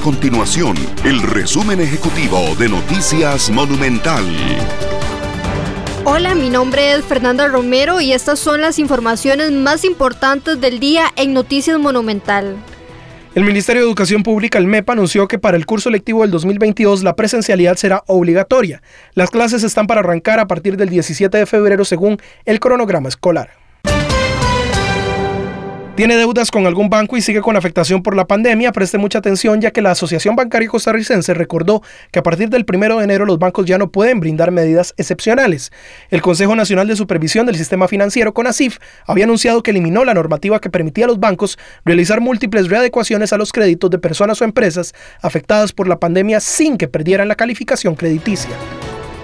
continuación el resumen ejecutivo de Noticias Monumental. Hola, mi nombre es Fernanda Romero y estas son las informaciones más importantes del día en Noticias Monumental. El Ministerio de Educación Pública, el MEP, anunció que para el curso lectivo del 2022 la presencialidad será obligatoria. Las clases están para arrancar a partir del 17 de febrero según el cronograma escolar tiene deudas con algún banco y sigue con afectación por la pandemia, preste mucha atención ya que la Asociación Bancaria Costarricense recordó que a partir del 1 de enero los bancos ya no pueden brindar medidas excepcionales. El Consejo Nacional de Supervisión del Sistema Financiero, CONACIF, había anunciado que eliminó la normativa que permitía a los bancos realizar múltiples readecuaciones a los créditos de personas o empresas afectadas por la pandemia sin que perdieran la calificación crediticia.